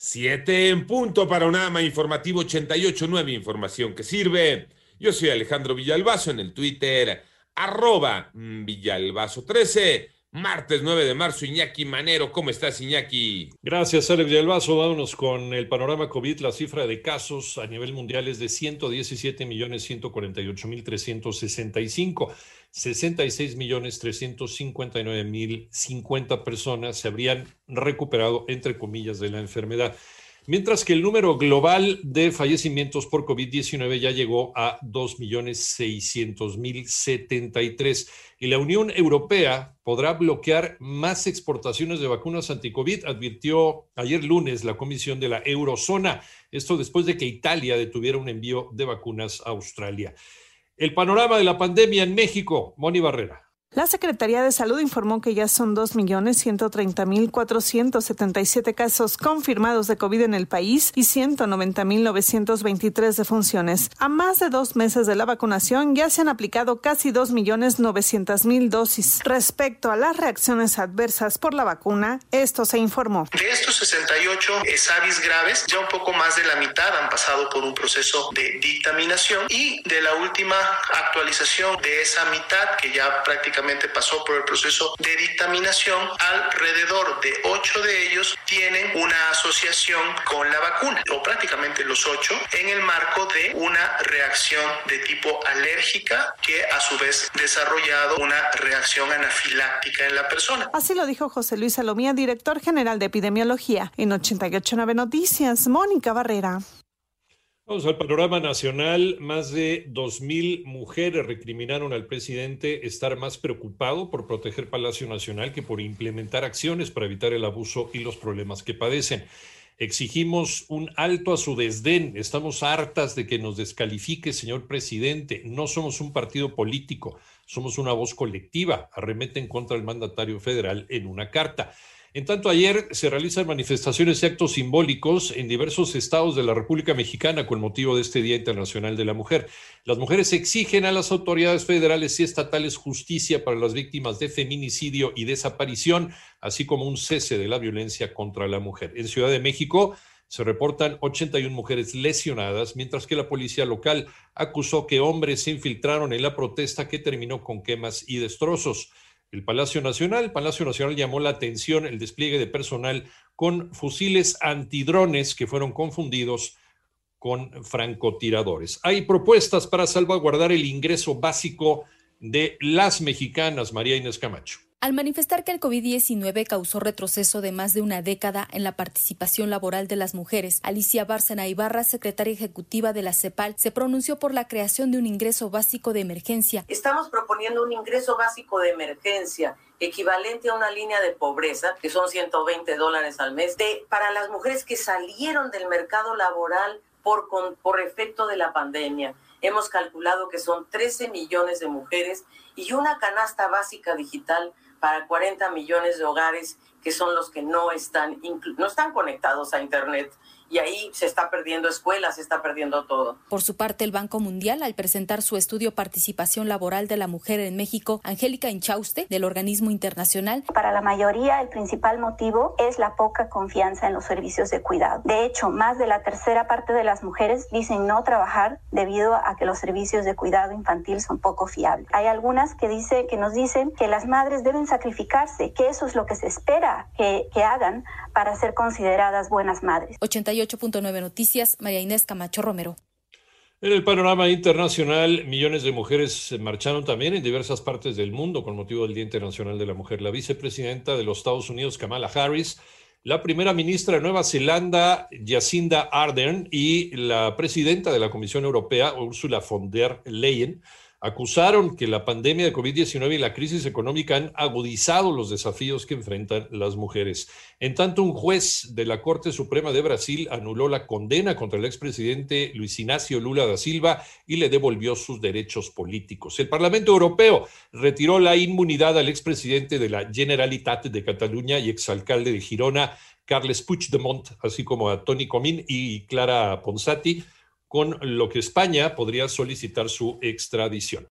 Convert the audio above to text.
Siete en punto para un ama informativo 88.9, información que sirve. Yo soy Alejandro Villalbazo en el Twitter, arroba Villalbazo13. Martes 9 de marzo, Iñaki Manero. ¿Cómo estás, Iñaki? Gracias, Alex Villalbazo. Vámonos con el panorama COVID. La cifra de casos a nivel mundial es de 117 millones 148 mil 365. 66 millones 359 mil 50 personas se habrían recuperado, entre comillas, de la enfermedad. Mientras que el número global de fallecimientos por COVID-19 ya llegó a 2.600.073 y la Unión Europea podrá bloquear más exportaciones de vacunas anti-COVID, advirtió ayer lunes la Comisión de la Eurozona. Esto después de que Italia detuviera un envío de vacunas a Australia. El panorama de la pandemia en México, Moni Barrera. La Secretaría de Salud informó que ya son 2.130.477 casos confirmados de COVID en el país y 190.923 defunciones. A más de dos meses de la vacunación ya se han aplicado casi 2.900.000 dosis. Respecto a las reacciones adversas por la vacuna, esto se informó. De estos 68 SAVIS graves, ya un poco más de la mitad han pasado por un proceso de dictaminación y de la última actualización de esa mitad que ya prácticamente pasó por el proceso de dictaminación, alrededor de ocho de ellos tienen una asociación con la vacuna, o prácticamente los ocho, en el marco de una reacción de tipo alérgica que a su vez desarrollado una reacción anafiláctica en la persona. Así lo dijo José Luis Salomía, director general de epidemiología. En 889 Noticias, Mónica Barrera. Vamos al panorama nacional. Más de 2.000 mujeres recriminaron al presidente estar más preocupado por proteger Palacio Nacional que por implementar acciones para evitar el abuso y los problemas que padecen. Exigimos un alto a su desdén. Estamos hartas de que nos descalifique, señor presidente. No somos un partido político, somos una voz colectiva. Arremeten contra el mandatario federal en una carta. En tanto, ayer se realizan manifestaciones y actos simbólicos en diversos estados de la República Mexicana con motivo de este Día Internacional de la Mujer. Las mujeres exigen a las autoridades federales y estatales justicia para las víctimas de feminicidio y desaparición, así como un cese de la violencia contra la mujer. En Ciudad de México se reportan 81 mujeres lesionadas, mientras que la policía local acusó que hombres se infiltraron en la protesta que terminó con quemas y destrozos el Palacio Nacional. El Palacio Nacional llamó la atención el despliegue de personal con fusiles antidrones que fueron confundidos con francotiradores. Hay propuestas para salvaguardar el ingreso básico de las mexicanas, María Inés Camacho. Al manifestar que el COVID-19 causó retroceso de más de una década en la participación laboral de las mujeres, Alicia Bárcena Ibarra, secretaria ejecutiva de la CEPAL, se pronunció por la creación de un ingreso básico de emergencia. Estamos proponiendo un ingreso básico de emergencia equivalente a una línea de pobreza, que son 120 dólares al mes, de, para las mujeres que salieron del mercado laboral por, por efecto de la pandemia. Hemos calculado que son 13 millones de mujeres y una canasta básica digital para 40 millones de hogares que son los que no están, no están conectados a Internet y ahí se está perdiendo escuelas, se está perdiendo todo. Por su parte, el Banco Mundial, al presentar su estudio Participación Laboral de la Mujer en México, Angélica Inchauste, del organismo internacional. Para la mayoría, el principal motivo es la poca confianza en los servicios de cuidado. De hecho, más de la tercera parte de las mujeres dicen no trabajar debido a que los servicios de cuidado infantil son poco fiables. Hay algunas que, dice, que nos dicen que las madres deben sacrificarse, que eso es lo que se espera que, que hagan para ser consideradas buenas madres. 88.9 Noticias, María Inés Camacho Romero. En el panorama internacional, millones de mujeres marcharon también en diversas partes del mundo con motivo del Día Internacional de la Mujer. La vicepresidenta de los Estados Unidos, Kamala Harris, la primera ministra de Nueva Zelanda, Jacinda Ardern, y la presidenta de la Comisión Europea, Ursula von der Leyen, acusaron que la pandemia de COVID-19 y la crisis económica han agudizado los desafíos que enfrentan las mujeres. En tanto, un juez de la Corte Suprema de Brasil anuló la condena contra el expresidente Luis Ignacio Lula da Silva y le devolvió sus derechos políticos. El Parlamento Europeo retiró la inmunidad al expresidente de la Generalitat de Cataluña y exalcalde de Girona, Carles Puigdemont, así como a Tony Comín y Clara Ponsati con lo que España podría solicitar su extradición.